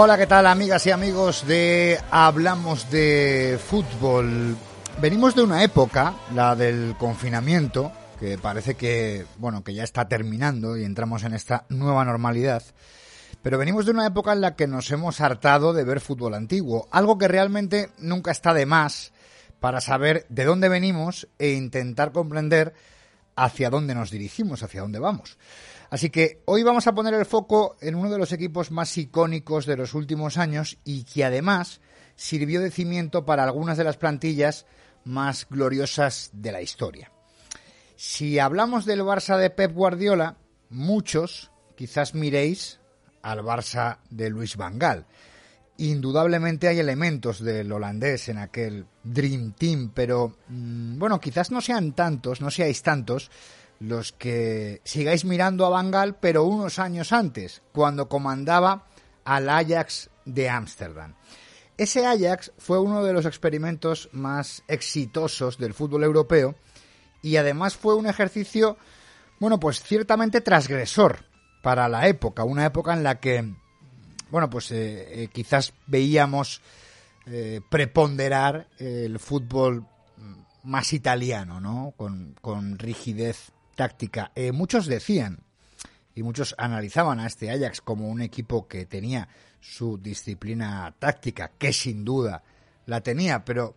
Hola, ¿qué tal amigas y amigos de Hablamos de Fútbol? Venimos de una época, la del confinamiento, que parece que, bueno, que ya está terminando y entramos en esta nueva normalidad. Pero venimos de una época en la que nos hemos hartado de ver fútbol antiguo, algo que realmente nunca está de más para saber de dónde venimos e intentar comprender hacia dónde nos dirigimos, hacia dónde vamos. Así que hoy vamos a poner el foco en uno de los equipos más icónicos de los últimos años y que además sirvió de cimiento para algunas de las plantillas más gloriosas de la historia. Si hablamos del Barça de Pep Guardiola, muchos quizás miréis al Barça de Luis Van Gaal. Indudablemente hay elementos del holandés en aquel Dream Team, pero mm, bueno, quizás no sean tantos, no seáis tantos los que sigáis mirando a Bangal, pero unos años antes, cuando comandaba al Ajax de Ámsterdam. Ese Ajax fue uno de los experimentos más exitosos del fútbol europeo y además fue un ejercicio, bueno, pues ciertamente transgresor para la época, una época en la que, bueno, pues eh, eh, quizás veíamos eh, preponderar el fútbol más italiano, ¿no? Con, con rigidez táctica. Eh, muchos decían y muchos analizaban a este Ajax como un equipo que tenía su disciplina táctica, que sin duda la tenía, pero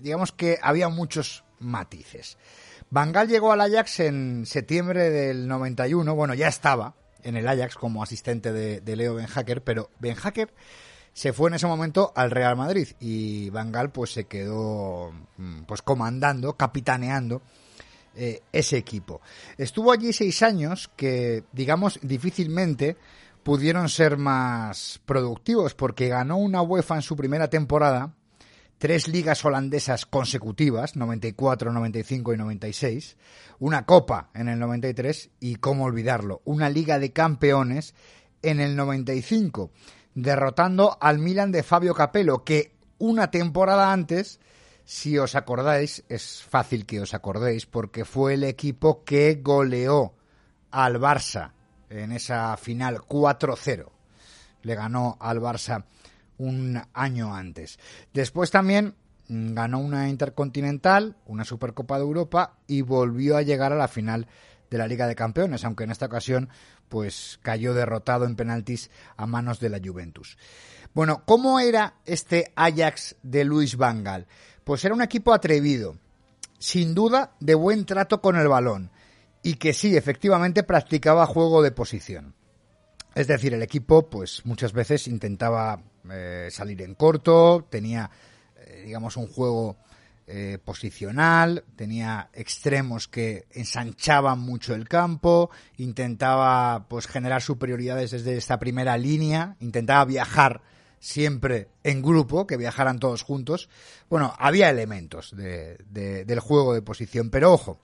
digamos que había muchos matices. Bangal llegó al Ajax en septiembre del 91, bueno, ya estaba en el Ajax como asistente de, Leo Benhacker, pero Benhacker se fue en ese momento al Real Madrid y Bangal pues se quedó mm, pues comandando, capitaneando eh, ese equipo. Estuvo allí seis años que, digamos, difícilmente pudieron ser más productivos porque ganó una UEFA en su primera temporada, tres ligas holandesas consecutivas, 94, 95 y 96, una copa en el 93 y, cómo olvidarlo, una liga de campeones en el 95, derrotando al Milan de Fabio Capello, que una temporada antes si os acordáis, es fácil que os acordéis, porque fue el equipo que goleó al Barça en esa final 4-0. Le ganó al Barça un año antes. Después también mm, ganó una Intercontinental, una Supercopa de Europa y volvió a llegar a la final de la Liga de Campeones, aunque en esta ocasión pues cayó derrotado en penaltis a manos de la Juventus. Bueno, ¿cómo era este Ajax de Luis Van Gaal? Pues era un equipo atrevido, sin duda de buen trato con el balón y que sí, efectivamente practicaba juego de posición. Es decir, el equipo pues muchas veces intentaba eh, salir en corto, tenía eh, digamos un juego eh, posicional, tenía extremos que ensanchaban mucho el campo, intentaba pues generar superioridades desde esta primera línea, intentaba viajar siempre en grupo, que viajaran todos juntos. Bueno, había elementos de, del juego de posición, pero ojo,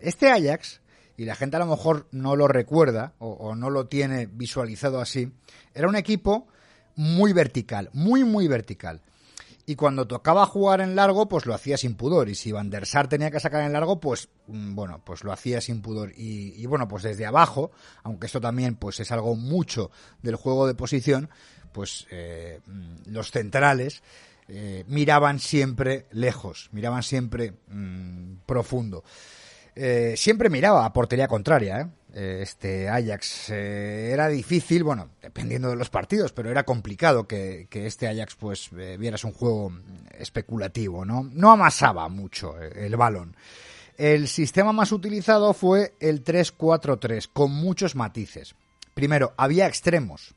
este Ajax, y la gente a lo mejor no lo recuerda o, o no lo tiene visualizado así, era un equipo muy vertical, muy, muy vertical. Y cuando tocaba jugar en largo, pues lo hacía sin pudor. Y si Van der Sar tenía que sacar en largo, pues mm, bueno, pues lo hacía sin pudor. Y, bueno, pues desde abajo, aunque esto también pues es algo mucho del juego de posición, pues eh, mm, los centrales eh, miraban siempre lejos, miraban siempre mm, profundo. Eh, siempre miraba a portería contraria, ¿eh? Eh, este Ajax. Eh, era difícil, bueno, dependiendo de los partidos, pero era complicado que, este Ajax pues eh, vieras un juego especulativo, ¿no? No amasaba mucho el balón. El sistema más utilizado fue el 3-4-3, con muchos matices. Primero, había extremos.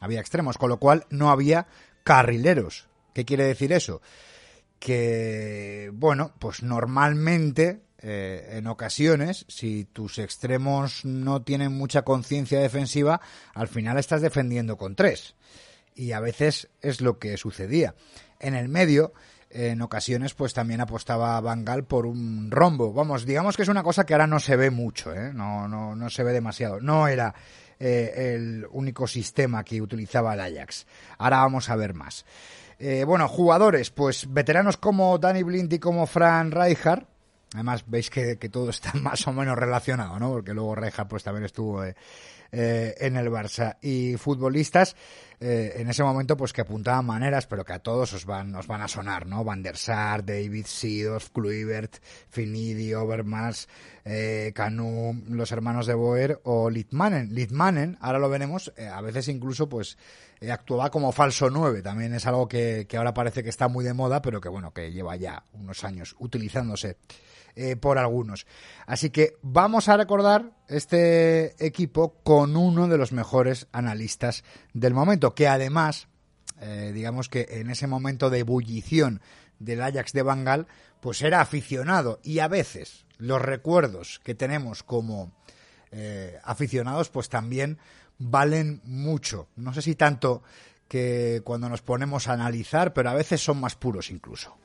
Había extremos, con lo cual no había carrileros. ¿Qué quiere decir eso? Que, bueno, pues normalmente eh, en ocasiones, si tus extremos no tienen mucha conciencia defensiva, al final estás defendiendo con tres. Y a veces es lo que sucedía. En el medio, en ocasiones, pues también apostaba Bangal por un rombo. Vamos, digamos que es una cosa que ahora no se ve mucho, ¿eh? no, no, no se ve demasiado. No era eh, el único sistema que utilizaba el Ajax. Ahora vamos a ver más. bueno, jugadores, pues veteranos como Danny Blind y como Fran Rijkaard, Además, veis que, todo está más o menos relacionado, ¿no? Porque luego Reja pues también estuvo eh, eh, en el Barça. Y futbolistas, eh, en ese momento, pues que apuntaban maneras, pero que a todos os van, os van a sonar, ¿no? Van der Sar, David Seedorf, Kluivert, Finidi, Overmars, eh, Canu, los hermanos de Boer o Litmanen. Litmanen, ahora lo veremos, a veces incluso, pues, actuaba como falso 9. También es algo que, que ahora parece que está muy de moda, pero que bueno, que lleva ya unos años utilizándose. Eh, por algunos. Así que vamos a recordar este equipo con uno de los mejores analistas del momento, que además, eh, digamos que en ese momento de ebullición del Ajax de Bangal, pues era aficionado y a veces los recuerdos que tenemos como eh, aficionados, pues también valen mucho. No sé si tanto que cuando nos ponemos a analizar, pero a veces son más puros incluso.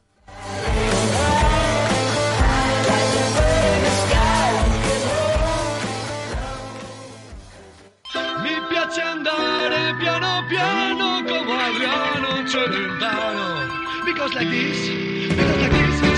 Mi piace andare piano piano come Adriano Celentano. Because like this, because like this.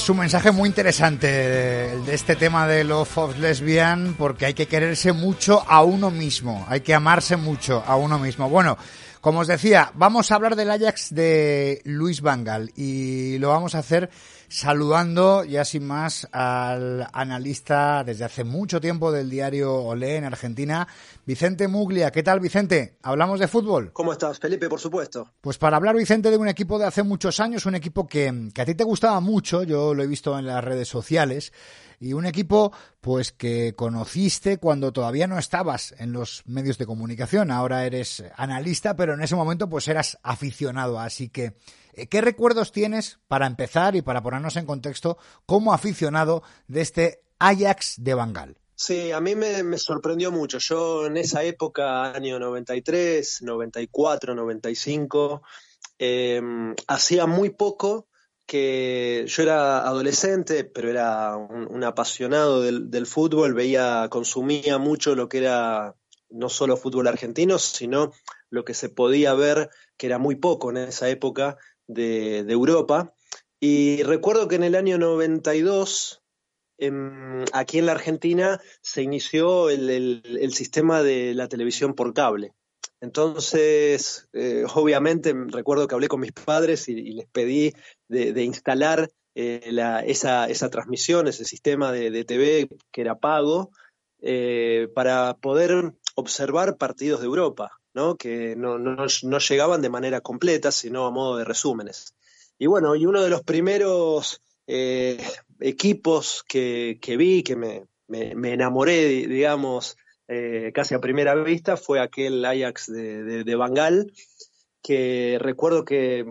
Es un mensaje muy interesante el de este tema de Love of Lesbian, porque hay que quererse mucho a uno mismo, hay que amarse mucho a uno mismo. Bueno, como os decía, vamos a hablar del Ajax de Luis Vangal y lo vamos a hacer saludando ya sin más al analista desde hace mucho tiempo del diario Olé en Argentina, Vicente Muglia. ¿Qué tal, Vicente? ¿Hablamos de fútbol? ¿Cómo estás, Felipe? Por supuesto. Pues para hablar, Vicente, de un equipo de hace muchos años, un equipo que, que a ti te gustaba mucho, yo lo he visto en las redes sociales, y un equipo pues que conociste cuando todavía no estabas en los medios de comunicación, ahora eres analista, pero en ese momento pues eras aficionado, así que eh, ¿qué recuerdos tienes para empezar y para ponernos en contexto como aficionado de este Ajax de Bangal? Sí, a mí me, sorprendió mucho. Yo en esa época, año 93, 94, 95, hacía muy poco que yo era adolescente, pero era un, apasionado del, fútbol, veía, consumía mucho lo que era no solo fútbol argentino, sino lo que se podía ver, que era muy poco en esa época de, Europa. Y recuerdo que en el año 92, em, aquí en la Argentina, se inició el sistema de la televisión por cable. Entonces, eh, obviamente, recuerdo que hablé con mis padres y, les pedí de, instalar eh, esa, transmisión, ese sistema de, TV que era pago, eh, para poder observar partidos de Europa, ¿no? que no, llegaban de manera completa, sino a modo de resúmenes. y bueno, y uno de los primeros equipos que, que, vi, que me, me, enamoré, digamos, eh, casi a primera vista, fue aquel Ajax de, de, de Bangal, que recuerdo que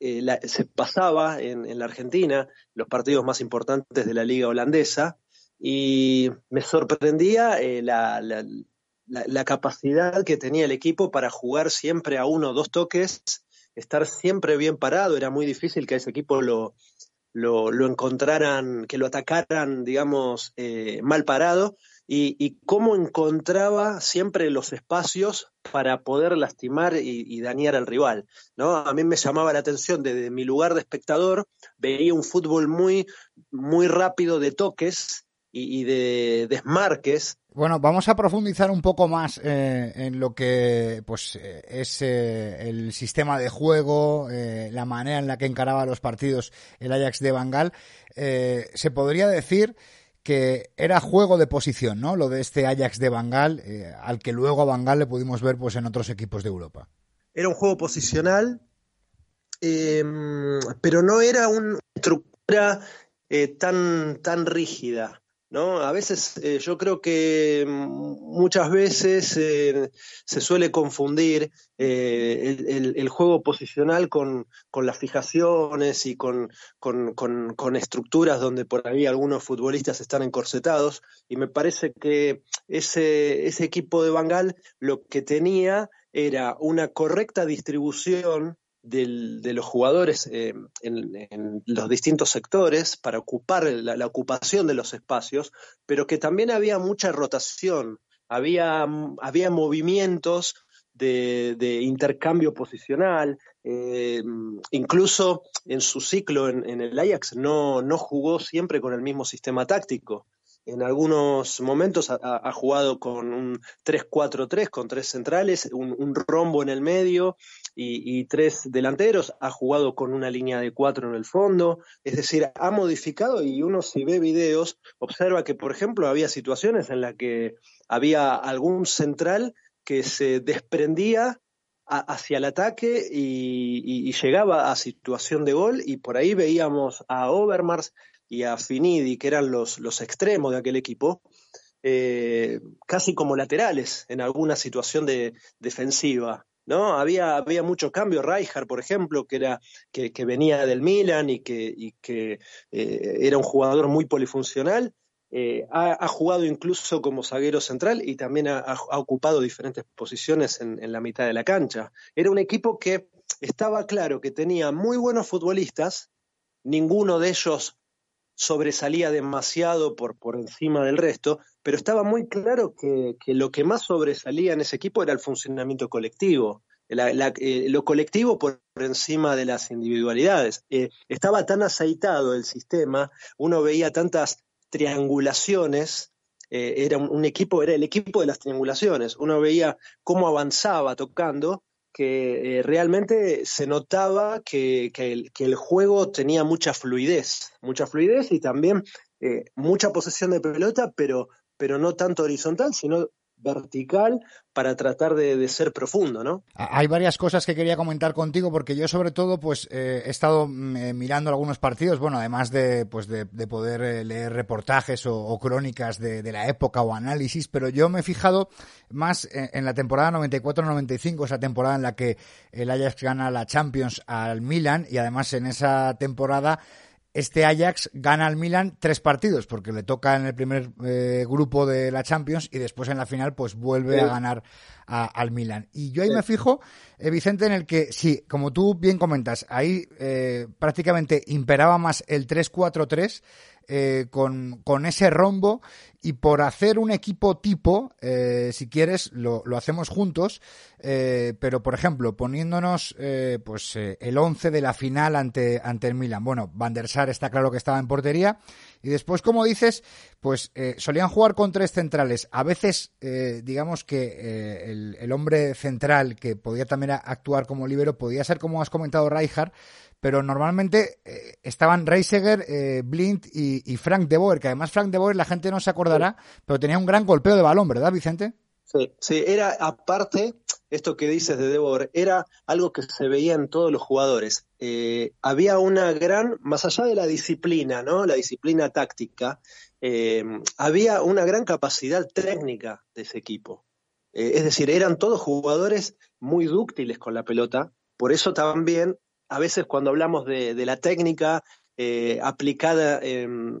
eh, se pasaba en, en, la Argentina los partidos más importantes de la liga holandesa y me sorprendía eh, la, la, la, capacidad que tenía el equipo para jugar siempre a uno o dos toques, estar siempre bien parado. Era muy difícil que ese equipo lo, lo, lo encontraran, que lo atacaran, digamos, eh, mal parado. Y, y, cómo encontraba siempre los espacios para poder lastimar y, dañar al rival. ¿no? A mí me llamaba la atención desde mi lugar de espectador, veía un fútbol muy, muy rápido de toques y de desmarques bueno, vamos a profundizar un poco más eh, en lo que pues es eh, el sistema de juego, eh, la manera en la que encaraba los partidos el Ajax de Bangal. Eh, se podría decir que era juego de posición, ¿no? Lo de este Ajax de Bangal, eh, al que luego a Bangal le pudimos ver pues en otros equipos de Europa. Era un juego posicional, pero no era una estructura tan, tan rígida. ¿No? A veces eh, yo creo que muchas veces eh, se suele confundir eh, el, el, el, juego posicional con, con, las fijaciones y con, con, con, estructuras donde por ahí algunos futbolistas están encorsetados y me parece que ese, ese equipo de Bangal lo que tenía era una correcta distribución de los jugadores eh, en, los distintos sectores para ocupar la, ocupación de los espacios, pero que también había mucha rotación, había, había movimientos de, intercambio posicional, eh, incluso en su ciclo en, el Ajax no, no jugó siempre con el mismo sistema táctico. En algunos momentos ha, jugado con un 3-4-3, con tres centrales, un, rombo en el medio y, tres delanteros, ha jugado con una línea de cuatro en el fondo, es decir, ha modificado y uno si ve videos observa que, por ejemplo, había situaciones en las que había algún central que se desprendía hacia el ataque y, llegaba a situación de gol y por ahí veíamos a Overmars y a Finidi, que eran los, los extremos de aquel equipo, eh, casi como laterales en alguna situación de, defensiva. ¿No? Había, había mucho cambio. Rijkaard, por ejemplo, que, era, que, venía del Milan y que, eh, era un jugador muy polifuncional. Eh, ha, jugado incluso como zaguero central y también ha, ocupado diferentes posiciones en, la mitad de la cancha. Era un equipo que estaba claro que tenía muy buenos futbolistas, ninguno de ellos sobresalía demasiado por, por encima del resto, pero estaba muy claro que, que, lo que más sobresalía en ese equipo era el funcionamiento colectivo, eh, lo colectivo por encima de las individualidades. Eh, estaba tan aceitado el sistema, uno veía tantas triangulaciones, eh, era un, equipo, era el equipo de las triangulaciones, uno veía cómo avanzaba tocando que eh, realmente se notaba que, que, el, que, el, juego tenía mucha fluidez, mucha fluidez y también eh, mucha posesión de pelota, pero, pero no tanto horizontal, sino vertical para tratar de, de, ser profundo, ¿no? Hay varias cosas que quería comentar contigo porque yo sobre todo pues eh, he estado eh, mirando algunos partidos, bueno, además de pues de, de poder eh, leer reportajes o, crónicas de, la época o análisis, pero yo me he fijado más en la temporada 94-95, esa temporada en la que el Ajax gana la Champions al Milan y además en esa temporada este Ajax gana al Milan tres partidos, porque le toca en el primer eh, grupo de la Champions y después en la final pues vuelve sí. a ganar a, al Milan. Y yo ahí sí. me fijo, eh, Vicente, en el que, sí, como tú bien comentas, ahí eh, prácticamente imperaba más el 3-4-3 eh, con, con, ese rombo y por hacer un equipo tipo, eh, si quieres, lo, lo hacemos juntos, eh, pero por ejemplo, poniéndonos eh, pues el 11 de la final ante, ante el Milan. Bueno, Van der Sar está claro que estaba en portería y después, como dices, pues solían jugar con tres centrales. A veces, digamos que el, el, hombre central que podía también actuar como libero podía ser, como has comentado, Rijkaard, pero normalmente eh, estaban Reiseger, eh, Blind y, y, Frank de Boer, que además Frank de Boer la gente no se acordará, pero tenía un gran golpeo de balón, ¿verdad, Vicente? Sí, sí, era aparte, esto que dices de Debor, era algo que se veía en todos los jugadores. Eh, había una gran, más allá de la disciplina, ¿no? La disciplina táctica, eh, había una gran capacidad técnica de ese equipo. Es decir, eran todos jugadores muy dúctiles con la pelota, por eso también a veces cuando hablamos de, la técnica eh, aplicada en,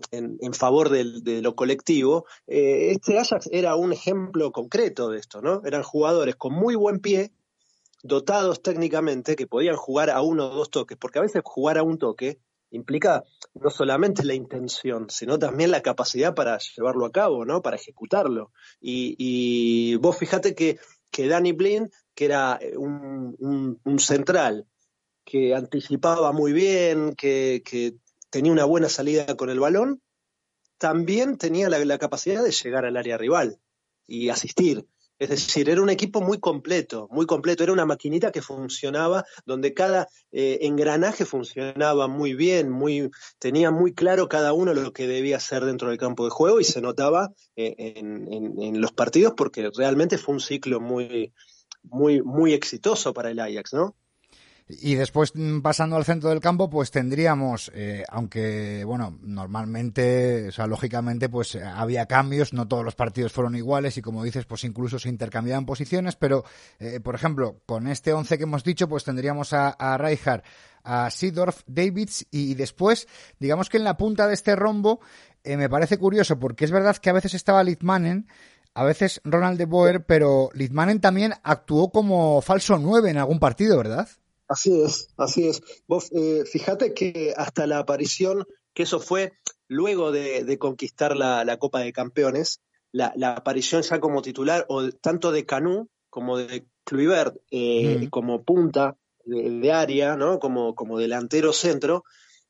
favor de lo colectivo, eh, este Ajax era un ejemplo concreto de esto, ¿no? Eran jugadores con muy buen pie, dotados técnicamente, que podían jugar a uno o dos toques, porque a veces jugar a un toque implica no solamente la intención, sino también la capacidad para llevarlo a cabo, ¿no? Para ejecutarlo. Y, vos fíjate que, que Danny Blind, que era un, central, que anticipaba muy bien, que, tenía una buena salida con el balón, también tenía la capacidad de llegar al área rival y asistir. Es decir, era un equipo muy completo, muy completo. Era una maquinita que funcionaba, donde cada eh, engranaje funcionaba muy bien, muy, tenía muy claro cada uno lo que debía hacer dentro del campo de juego y se notaba eh, en, los partidos porque realmente fue un ciclo muy, muy, muy exitoso para el Ajax, ¿no? Y después, mm, pasando al centro del campo, pues tendríamos, eh, aunque, bueno, normalmente, o sea, lógicamente, pues eh, había cambios, no todos los partidos fueron iguales y como dices, pues incluso se intercambiaban posiciones, pero, eh, por ejemplo, con este once que hemos dicho, pues tendríamos a, a a Seedorf, Davids y después, digamos que en la punta de este rombo, me parece curioso porque es verdad que a veces estaba Littmanen, a veces Ronald de Boer, pero Littmanen también actuó como falso nueve en algún partido, ¿verdad? Así es, así es. Vos eh, fíjate que hasta la aparición, que eso fue luego de, conquistar la, Copa de Campeones, la, aparición ya como titular, o tanto de Canú como de Kluivert, eh, como punta de, área, ¿no? Como, como delantero centro,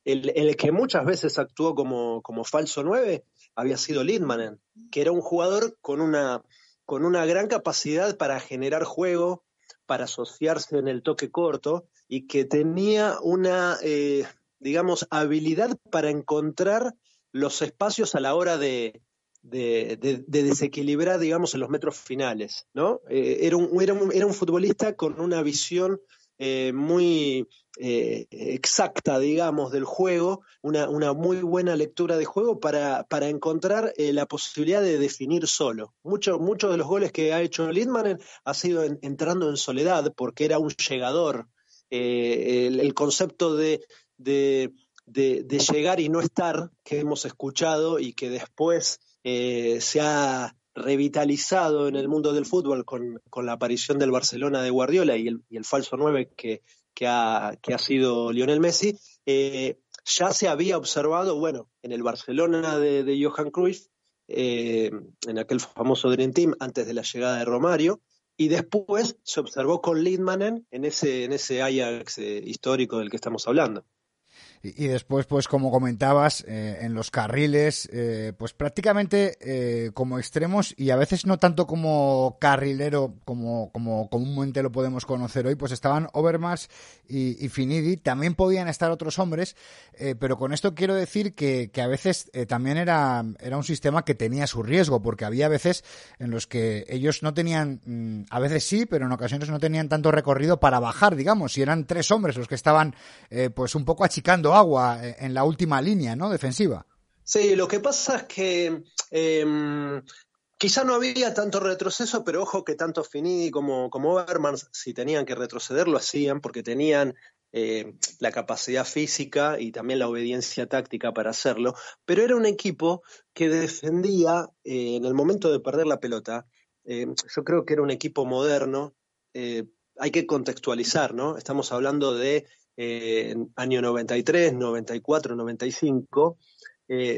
el, el, que muchas veces actuó como, como falso nueve había sido Lindmanen, que era un jugador con una, con una gran capacidad para generar juego, para asociarse en el toque corto y que tenía una, eh, digamos, habilidad para encontrar los espacios a la hora de, desequilibrar, digamos, en los metros finales, ¿no? Eh, era, un, era, un, era, un, futbolista con una visión eh, muy eh, exacta, digamos, del juego, una, muy buena lectura de juego para, para encontrar eh, la posibilidad de definir solo. Muchos mucho de los goles que ha hecho Lindman ha sido entrando en soledad porque era un llegador. El, concepto de, de, llegar y no estar que hemos escuchado y que después se ha revitalizado en el mundo del fútbol con, la aparición del Barcelona de Guardiola y el, el falso 9 que, que, ha, que ha sido Lionel Messi, eh, ya se había observado, bueno, en el Barcelona de, de Johan Cruyff, eh, en aquel famoso Dream Team antes de la llegada de Romario, y después se observó con Lindmanen en ese, en ese Ajax eh, histórico del que estamos hablando. Y, después, pues como comentabas, eh, en los carriles, eh, pues prácticamente eh, como extremos y a veces no tanto como carrilero como, como comúnmente lo podemos conocer hoy, pues estaban Overmars y, Finidi. También podían estar otros hombres, pero con esto quiero decir que, que a veces también era, era un sistema que tenía su riesgo, porque había veces en los que ellos no tenían, mm, a veces sí, pero en ocasiones no tenían tanto recorrido para bajar, digamos, si eran tres hombres los que estaban pues un poco achicando agua eh, en la última línea, ¿no? Defensiva. Sí, lo que pasa es que em, quizá no había tanto retroceso, pero ojo que tanto Finidi como, como Overman, si tenían que retroceder, lo hacían porque tenían eh, la capacidad física y también la obediencia táctica para hacerlo, pero era un equipo que defendía eh, en el momento de perder la pelota. yo creo que era un equipo moderno. hay que contextualizar, ¿no? Estamos hablando de eh, año 93, 94, 95,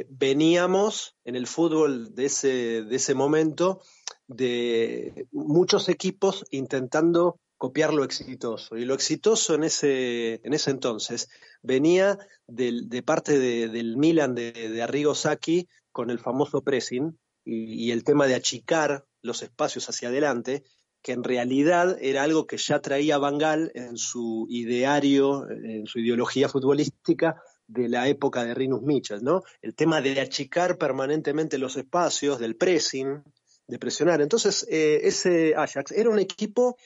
veníamos en el fútbol de ese, de ese momento de muchos equipos intentando copiar lo exitoso. Y lo exitoso en ese, en ese entonces venía de parte del Milan de, Arrigo Sacchi con el famoso pressing y, el tema de achicar los espacios hacia adelante que en realidad era algo que ya traía Bangal en su ideario, en su ideología futbolística de la época de Rinus Michel, ¿no? El tema de achicar permanentemente los espacios, del pressing, de presionar. Entonces, eh, ese Ajax era un equipo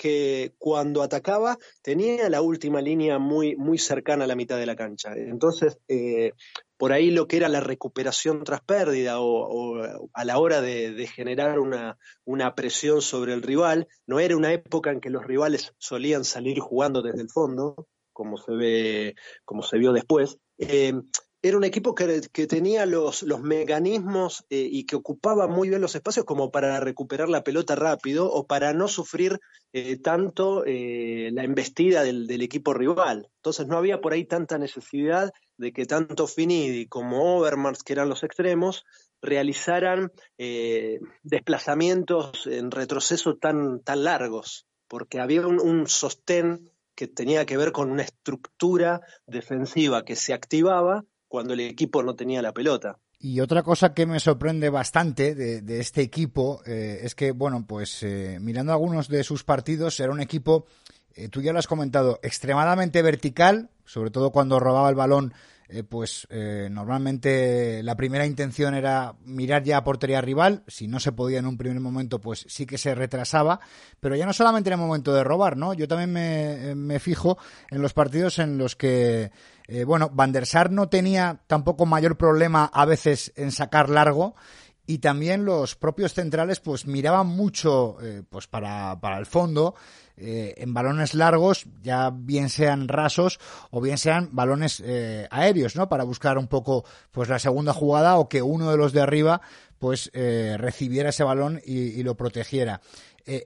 que cuando atacaba tenía la última línea muy, muy cercana a la mitad de la cancha. Entonces, eh, por ahí lo que era la recuperación tras pérdida o, a la hora de, generar una, una, presión sobre el rival, no era una época en que los rivales solían salir jugando desde el fondo, como se ve, como se vio después. Eh, era un equipo que, tenía los, los mecanismos eh, y que ocupaba muy bien los espacios como para recuperar la pelota rápido o para no sufrir eh, tanto eh, la embestida del, equipo rival. Entonces no había por ahí tanta necesidad de que tanto Finidi como Overmars, que eran los extremos, realizaran desplazamientos en retroceso tan, tan largos, porque había un, un sostén que tenía que ver con una estructura defensiva que se activaba cuando el equipo no tenía la pelota. Y otra cosa que me sorprende bastante de, este equipo eh, es que, bueno, pues eh, mirando algunos de sus partidos, era un equipo, eh, tú ya lo has comentado, extremadamente vertical, sobre todo cuando robaba el balón pues normalmente la primera intención era mirar ya a portería rival, si no se podía en un primer momento, pues sí que se retrasaba, pero ya no solamente en el momento de robar, ¿no? Yo también me fijo en los partidos en los que, eh, bueno, Van der Sar no tenía tampoco mayor problema a veces en sacar largo, y también los propios centrales pues miraban mucho pues para, para el fondo eh, en balones largos, ya bien sean rasos o bien sean balones eh, aéreos, ¿no? Para buscar un poco pues la segunda jugada o que uno de los de arriba pues eh, recibiera ese balón y, lo protegiera.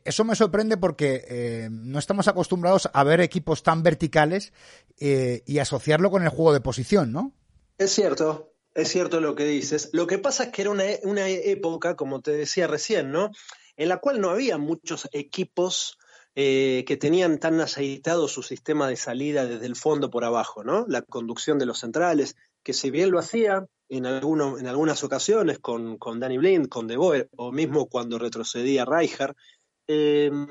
Eso me sorprende porque no estamos acostumbrados a ver equipos tan verticales y asociarlo con el juego de posición, ¿no? Es cierto, es cierto lo que dices. Lo que pasa es que era una, una época, como te decía recién, ¿no? En la cual no había muchos equipos eh, que tenían tan aceitado su sistema de salida desde el fondo por abajo, ¿no? La conducción de los centrales, que si bien lo hacía en, alguno, en algunas ocasiones con, con Danny Blind, con De Boer, o mismo cuando retrocedía Rijkaard, em,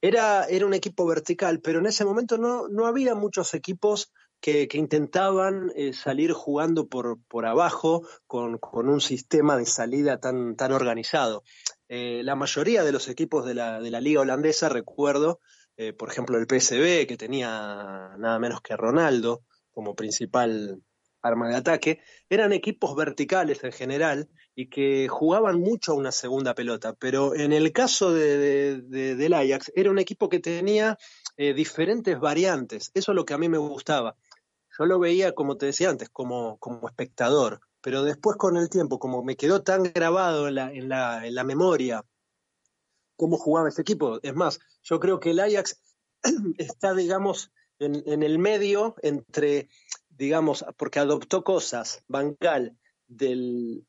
era, era un equipo vertical, pero en ese momento no, no había muchos equipos que, intentaban eh, salir jugando por, por abajo con, con, un sistema de salida tan, tan organizado. Eh, la mayoría de los equipos de la, de la liga holandesa, recuerdo, eh, por ejemplo el PSV, que tenía nada menos que Ronaldo como principal arma de ataque, eran equipos verticales en general y que jugaban mucho a una segunda pelota, pero en el caso de, del Ajax era un equipo que tenía eh, diferentes variantes, eso es lo que a mí me gustaba. Yo lo veía, como te decía antes, como, como espectador, pero después con el tiempo, como me quedó tan grabado en la, en la, en la memoria cómo jugaba este equipo, es más, yo creo que el Ajax está, digamos, en, en el medio entre, digamos, porque adoptó cosas, Bancal, de,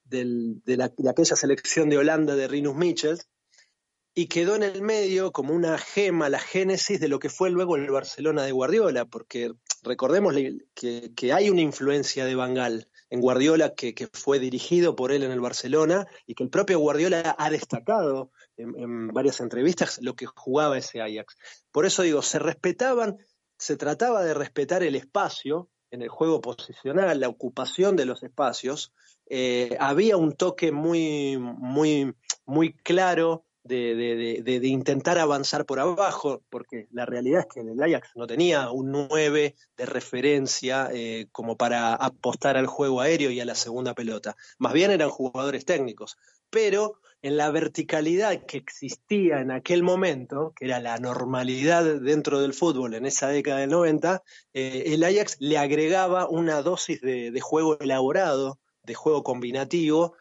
la, de, aquella selección de Holanda de Rinus Michels, y quedó en el medio como una gema, la génesis de lo que fue luego el Barcelona de Guardiola, porque recordemos que, que hay una influencia de Bangal en Guardiola, que, fue dirigido por él en el Barcelona y que el propio Guardiola ha destacado en, varias entrevistas lo que jugaba ese Ajax. Por eso digo, se respetaban, se trataba de respetar el espacio en el juego posicional, la ocupación de los espacios. Eh, había un toque muy, muy, muy claro de, intentar avanzar por abajo, porque la realidad es que el Ajax no tenía un 9 de referencia eh, como para apostar al juego aéreo y a la segunda pelota. Más bien eran jugadores técnicos. Pero en la verticalidad que existía en aquel momento, que era la normalidad dentro del fútbol en esa década del 90, eh, el Ajax le agregaba una dosis de, juego elaborado, de juego combinativo,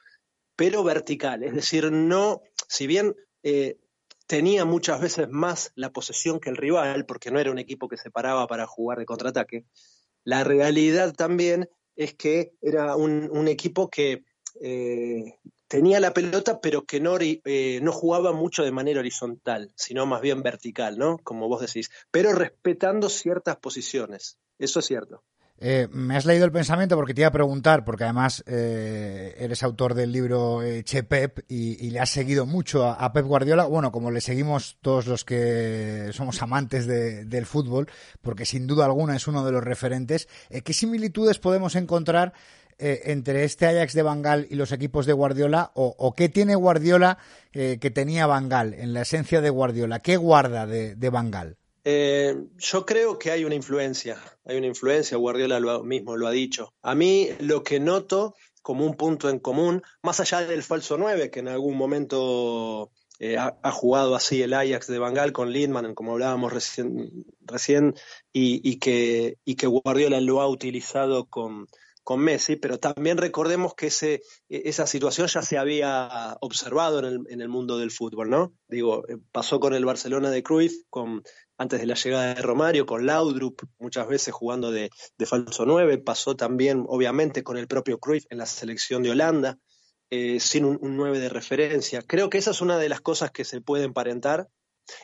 pero vertical. Es decir, no, si bien eh, tenía muchas veces más la posesión que el rival, porque no era un equipo que se paraba para jugar de contraataque. La realidad también es que era un, equipo que eh, tenía la pelota, pero que no, eh, no jugaba mucho de manera horizontal, sino más bien vertical, ¿no? Como vos decís, pero respetando ciertas posiciones. Eso es cierto. Eh, me has leído el pensamiento porque te iba a preguntar, porque además eh, eres autor del libro eh, Che Pep y, le has seguido mucho a, Pep Guardiola, bueno, como le seguimos todos los que somos amantes del fútbol, porque sin duda alguna es uno de los referentes. ¿Qué similitudes podemos encontrar eh, entre este Ajax de Bangal y los equipos de Guardiola? ¿O, qué tiene Guardiola eh, que tenía Bangal en la esencia de Guardiola? ¿Qué guarda de, Bangal? Eh, yo creo que hay una influencia, hay una influencia, Guardiola lo, mismo lo ha dicho. A mí lo que noto como un punto en común, más allá del falso 9, que en algún momento ha, jugado así el Ajax de Bangal con Lindman, como hablábamos recién, recién y, que, y que Guardiola lo ha utilizado con, con Messi, pero también recordemos que ese, esa situación ya se había observado en el, en el, mundo del fútbol, ¿no? Digo, eh, pasó con el Barcelona de Cruyff, con, antes de la llegada de Romario, con Laudrup, muchas veces jugando de, falso 9, pasó también, obviamente, con el propio Cruyff en la selección de Holanda. Eh, sin un, 9 de referencia. Creo que esa es una de las cosas que se puede emparentar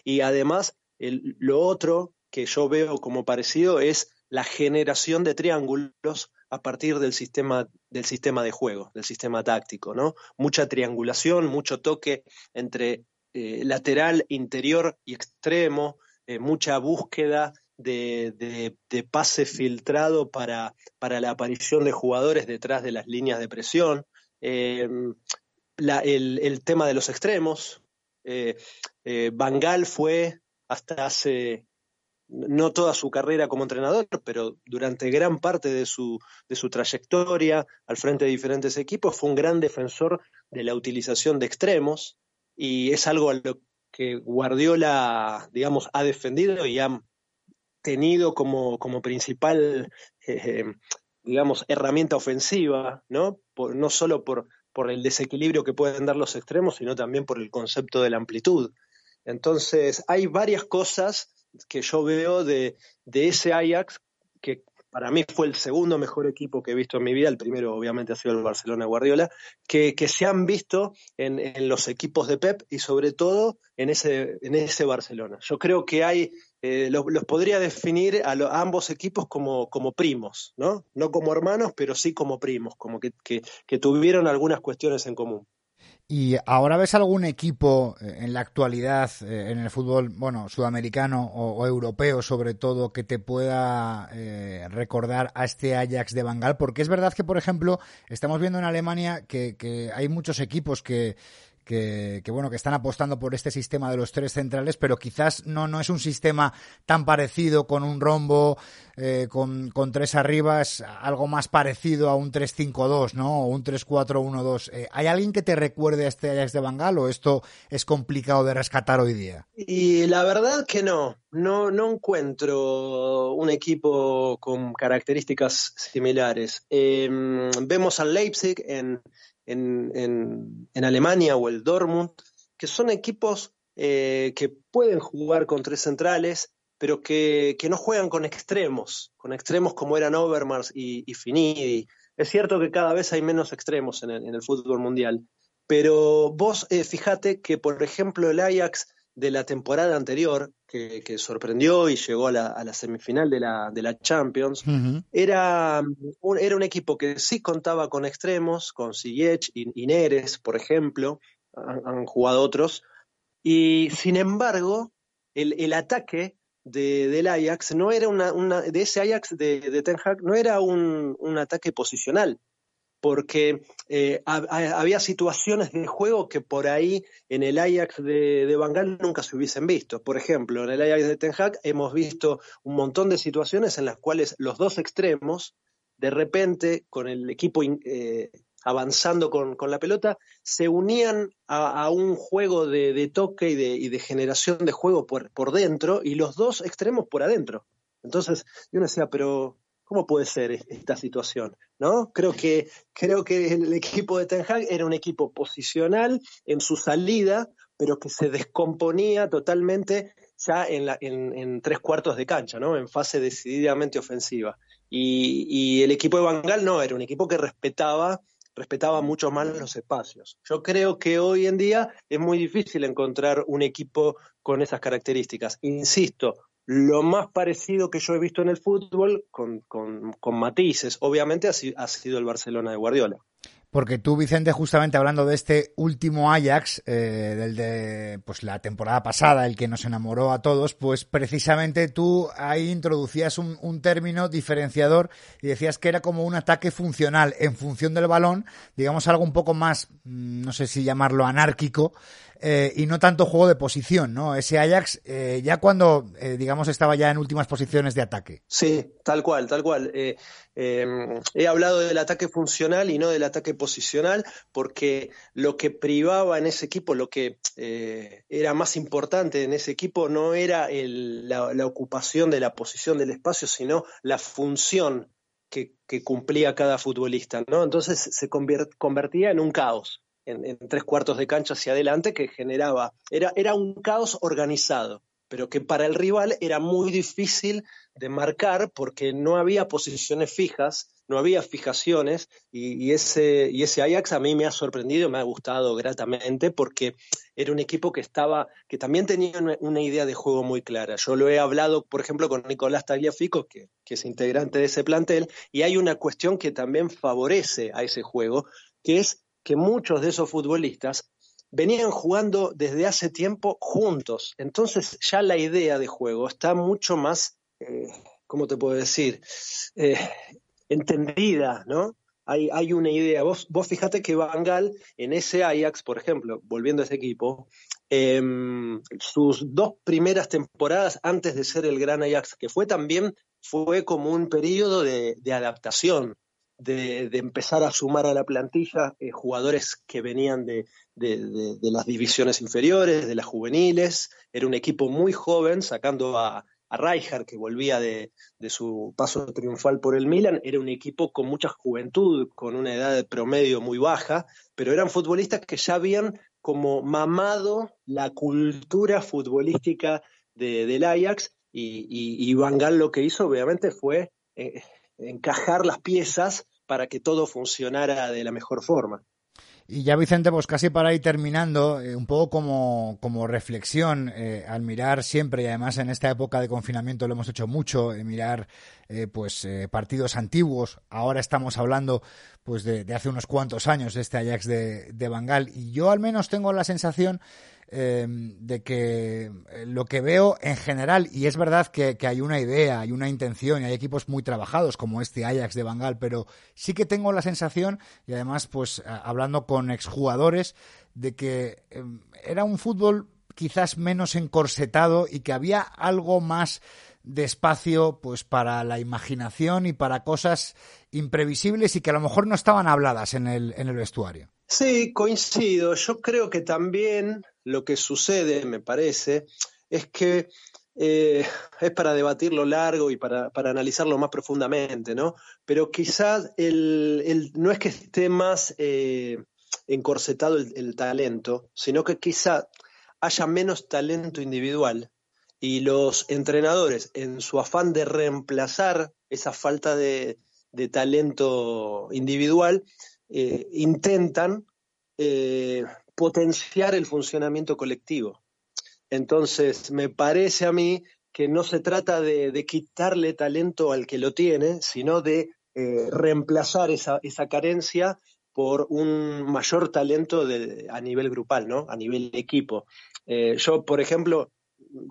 y además lo otro que yo veo como parecido es la generación de triángulos a partir del sistema, del sistema de juego, del sistema táctico, ¿no? Mucha triangulación, mucho toque entre eh, lateral, interior y extremo, eh, mucha búsqueda de, pase filtrado para, para la aparición de jugadores detrás de las líneas de presión. Em, el, tema de los extremos. Eh, eh, Bangal fue hasta hace, no toda su carrera como entrenador, pero durante gran parte de su, de su trayectoria al frente de diferentes equipos, fue un gran defensor de la utilización de extremos y es algo a lo que Guardiola, digamos, ha defendido y ha tenido como, como principal eh, digamos, herramienta ofensiva, ¿no? no solo por, por el desequilibrio que pueden dar los extremos, sino también por el concepto de la amplitud. Entonces, hay varias cosas que yo veo de, de ese Ajax, que para mí fue el segundo mejor equipo que he visto en mi vida, el primero obviamente ha sido el Barcelona Guardiola, que, que se han visto en, los equipos de Pep y sobre todo en ese, en ese Barcelona. Yo creo que hay eh, los, podría definir a, ambos equipos como, como, primos, ¿no? No como hermanos, pero sí como primos, como que, que, tuvieron algunas cuestiones en común. ¿Y ahora ves algún equipo eh, en la actualidad, eh, en el fútbol, bueno, sudamericano o, europeo sobre todo, que te pueda recordar a este Ajax de Bangal? Porque es verdad que, por ejemplo, estamos viendo en Alemania que, que hay muchos equipos que, que, bueno, que están apostando por este sistema de los tres centrales, pero quizás no, no es un sistema tan parecido con un rombo, eh, con, con, tres arriba, es algo más parecido a un 3-5-2, ¿no? O un 3-4-1-2. Eh, ¿Hay alguien que te recuerde a este Ajax de Bangal o esto es complicado de rescatar hoy día? Y la verdad que no, no, no encuentro un equipo con características similares. Em, vemos al Leipzig en en, Alemania o el Dortmund, que son equipos eh, que pueden jugar con tres centrales, pero que, no juegan con extremos, con extremos como eran Overmars y, y Finidi. Es cierto que cada vez hay menos extremos en el, fútbol mundial, pero vos eh, fíjate que, por ejemplo, el Ajax de la temporada anterior, que, sorprendió y llegó a la, semifinal de la, de la Champions, era, un, era un equipo que sí contaba con extremos, con Ziyech y, Neres, por ejemplo, han, jugado otros, y sin embargo, el, ataque de, del Ajax no era una, una de ese Ajax de, de Ten Hag no era un, un ataque posicional, porque eh, había situaciones de juego que por ahí en el Ajax de, de Bangal nunca se hubiesen visto. Por ejemplo, en el Ajax de Ten Hag hemos visto un montón de situaciones en las cuales los dos extremos, de repente, con el equipo eh, avanzando con, la pelota, se unían a, un juego de, toque y de, generación de juego por, por dentro y los dos extremos por adentro. Entonces, yo uno decía, pero ¿Cómo puede ser esta situación? ¿No? Creo que, creo que el equipo de Ten Hag era un equipo posicional en su salida, pero que se descomponía totalmente ya en, la, en, tres cuartos de cancha, ¿no? En fase decididamente ofensiva. Y, el equipo de Bangal no, era un equipo que respetaba respetaba mucho más los espacios. Yo creo que hoy en día es muy difícil encontrar un equipo con esas características. Insisto, lo más parecido que yo he visto en el fútbol, con, con, matices, obviamente ha, sido el Barcelona de Guardiola. Porque tú, Vicente, justamente hablando de este último Ajax, eh, del de pues la temporada pasada, el que nos enamoró a todos, pues precisamente tú ahí introducías un, un término diferenciador y decías que era como un ataque funcional en función del balón, digamos algo un poco más, mm, no sé si llamarlo anárquico, eh, y no tanto juego de posición, ¿no? Ese Ajax eh, ya cuando, eh, digamos, estaba ya en últimas posiciones de ataque. Sí, tal cual, tal cual. Eh, eh, he hablado del ataque funcional y no del ataque posicional porque lo que privaba en ese equipo, lo que era más importante en ese equipo no era la, ocupación de la posición del espacio, sino la función que, cumplía cada futbolista, ¿no? Entonces se convertía en un caos en, tres cuartos de cancha hacia adelante que generaba, era, era un caos organizado, pero que para el rival era muy difícil de marcar porque no había posiciones fijas, no había fijaciones y, ese, y ese Ajax a mí me ha sorprendido, me ha gustado gratamente porque era un equipo que estaba, que también tenía una, una idea de juego muy clara. Yo lo he hablado, por ejemplo, con Nicolás Tagliafico, que, que es integrante de ese plantel, y hay una cuestión que también favorece a ese juego, que es que muchos de esos futbolistas venían jugando desde hace tiempo juntos. Entonces ya la idea de juego está mucho más, eh, ¿cómo te puedo decir? Eh, entendida, ¿no? Hay, hay, una idea. Vos, vos fíjate que Van Gaal en ese Ajax, por ejemplo, volviendo a ese equipo, eh, sus dos primeras temporadas antes de ser el gran Ajax, que fue también, fue como un periodo de adaptación de, empezar a sumar a la plantilla eh, jugadores que venían de, de, las divisiones inferiores, de las juveniles. Era un equipo muy joven, sacando a, a que volvía de, su paso triunfal por el Milan. Era un equipo con mucha juventud, con una edad de promedio muy baja, pero eran futbolistas que ya habían como mamado la cultura futbolística del Ajax. Y, y, y Van Gaal lo que hizo, obviamente, fue eh, encajar las piezas para que todo funcionara de la mejor forma. Y ya Vicente, pues casi para ir terminando, eh, un poco como, como reflexión, eh, al mirar siempre, y además en esta época de confinamiento lo hemos hecho mucho, eh, mirar pues partidos antiguos, ahora estamos hablando pues de, de, hace unos cuantos años, este Ajax de, de Bangal, y yo al menos tengo la sensación eh, de que lo que veo en general, y es verdad que, hay una idea, hay una intención, y hay equipos muy trabajados como este Ajax de Bangal, pero sí que tengo la sensación, y además pues hablando con exjugadores, de que eh, era un fútbol quizás menos encorsetado y que había algo más de espacio pues para la imaginación y para cosas imprevisibles y que a lo mejor no estaban habladas en el, en el vestuario. Sí, coincido. Yo creo que también lo que sucede, me parece, es que eh, es para debatirlo largo y para, para, analizarlo más profundamente, ¿no? Pero quizás el, el no es que esté más eh, encorsetado el, el, talento, sino que quizá haya menos talento individual y los entrenadores, en su afán de reemplazar esa falta de, de talento individual, eh, intentan eh, potenciar el funcionamiento colectivo. Entonces, me parece a mí que no se trata de, quitarle talento al que lo tiene, sino de eh, reemplazar esa, esa, carencia por un mayor talento a nivel grupal, ¿no? A nivel equipo. Yo, por ejemplo,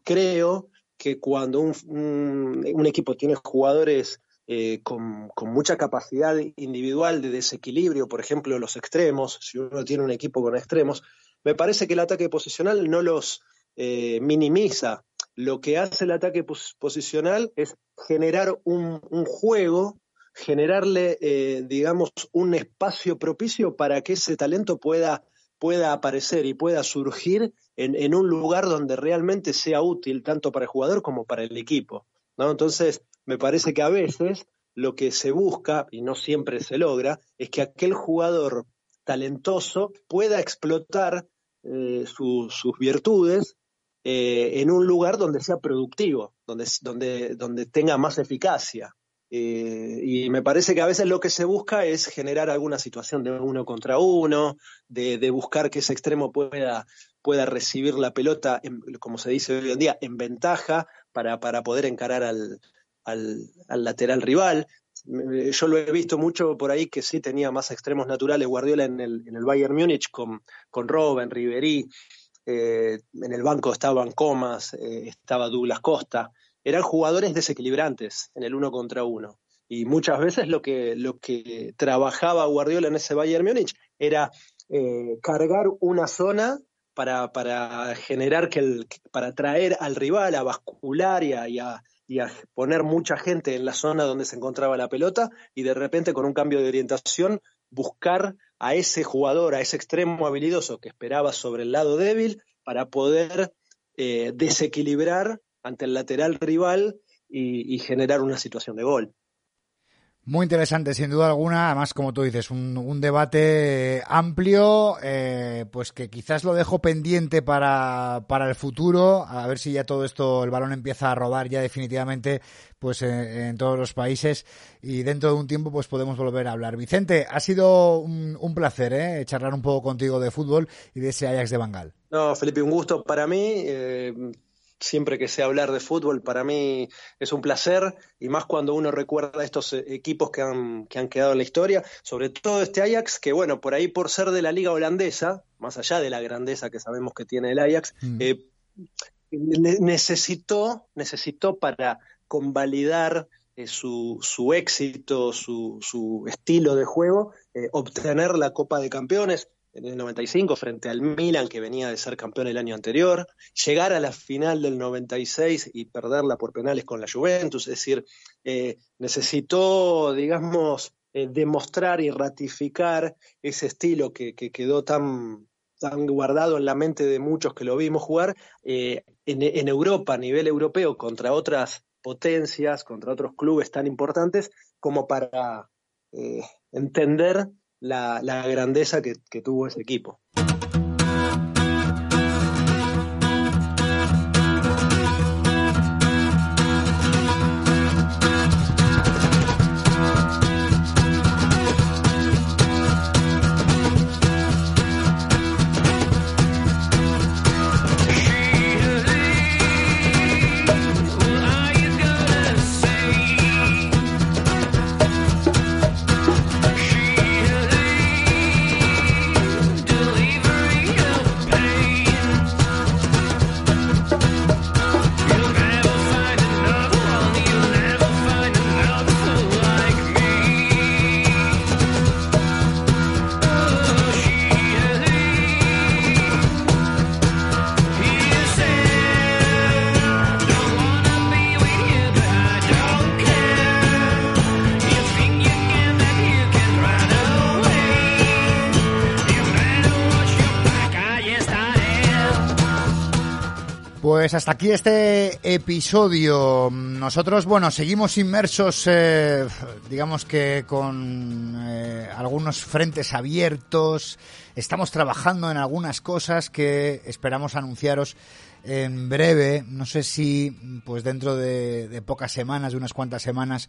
creo que cuando un equipo tiene jugadores eh, con, mucha capacidad individual de desequilibrio, por ejemplo, los extremos, si uno tiene un equipo con extremos, me parece que el ataque posicional no los eh, minimiza. Lo que hace el ataque pos posicional es generar un, un juego, generarle, eh, digamos, un espacio propicio para que ese talento pueda, pueda aparecer y pueda surgir en, en un lugar donde realmente sea útil tanto para el jugador como para el equipo. ¿no? Entonces, me parece que a veces lo que se busca, y no siempre se logra, es que aquel jugador talentoso pueda explotar eh, su, sus virtudes eh, en un lugar donde sea productivo, donde, donde, donde tenga más eficacia. Eh, y me parece que a veces lo que se busca es generar alguna situación de uno contra uno, de, buscar que ese extremo pueda, pueda recibir la pelota, como se dice hoy en día, en ventaja para, para poder encarar al, al, al lateral rival. yo lo he visto mucho por ahí que sí tenía más extremos naturales Guardiola en el, en el Bayern Múnich con, con Robben, Ribery, eh, en el banco estaban Comas, eh, estaba Douglas Costa, eran jugadores desequilibrantes en el uno contra uno. Y muchas veces lo que, lo que trabajaba Guardiola en ese Bayern Múnich era eh, cargar una zona para, para generar que el, para traer al rival a bascular y a, poner mucha gente en la zona donde se encontraba la pelota y de repente con un cambio de orientación buscar a ese jugador, a ese extremo habilidoso que esperaba sobre el lado débil para poder eh, desequilibrar ante el lateral rival y generar una situación de gol. Muy interesante, sin duda alguna. Además, como tú dices, un, debate amplio, eh, pues que quizás lo dejo pendiente para, para el futuro. A ver si ya todo esto, el balón empieza a rodar ya definitivamente, pues en, todos los países. Y dentro de un tiempo, pues podemos volver a hablar. Vicente, ha sido un, placer, ¿eh? Charlar un poco contigo de fútbol y de ese Ajax de Bangal. No, Felipe, un gusto para mí. Eh, siempre que sé hablar de fútbol, para mí es un placer, y más cuando uno recuerda estos eh, equipos que han, que han quedado en la historia, sobre todo este Ajax, que bueno, por ahí por ser de la liga holandesa, más allá de la grandeza que sabemos que tiene el Ajax, mm. eh, necesitó, necesitó para convalidar eh, su, su, éxito, su, su, estilo de juego, obtener la Copa de Campeones en el 95 frente al Milan que venía de ser campeón el año anterior, llegar a la final del 96 y perderla por penales con la Juventus, es decir, eh, necesitó, digamos, eh, demostrar y ratificar ese estilo que, quedó tan, tan guardado en la mente de muchos que lo vimos jugar eh, en, Europa, a nivel europeo, contra otras potencias, contra otros clubes tan importantes, como para entender la, la grandeza que, que tuvo ese equipo. Pues hasta aquí este episodio. Nosotros, bueno, seguimos inmersos, eh, digamos que con eh, algunos frentes abiertos. Estamos trabajando en algunas cosas que esperamos anunciaros en breve. No sé si, pues dentro de, pocas semanas, de unas cuantas semanas,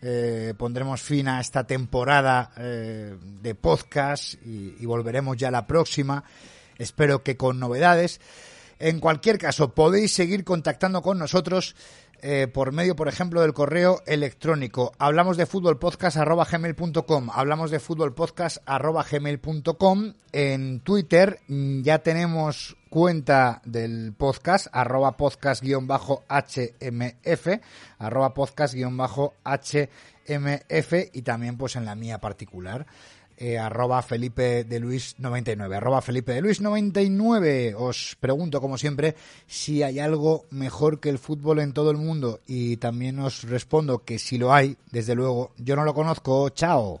eh, pondremos fin a esta temporada de podcast y, y volveremos ya la próxima. Espero que con novedades. En cualquier caso, podéis seguir contactando con nosotros eh, por medio, por ejemplo, del correo electrónico. Hablamos de fútbol podcast. Hablamos de fútbol podcast. En Twitter mm, ya tenemos cuenta del podcast, arroba podcast-hmf, arroba podcast-hmf y también pues en la mía particular eh, arroba Felipe de Luis 99. Arroba Felipe de Luis 99. Os pregunto, como siempre, si hay algo mejor que el fútbol en todo el mundo. Y también os respondo que si lo hay, desde luego, yo no lo conozco. Chao.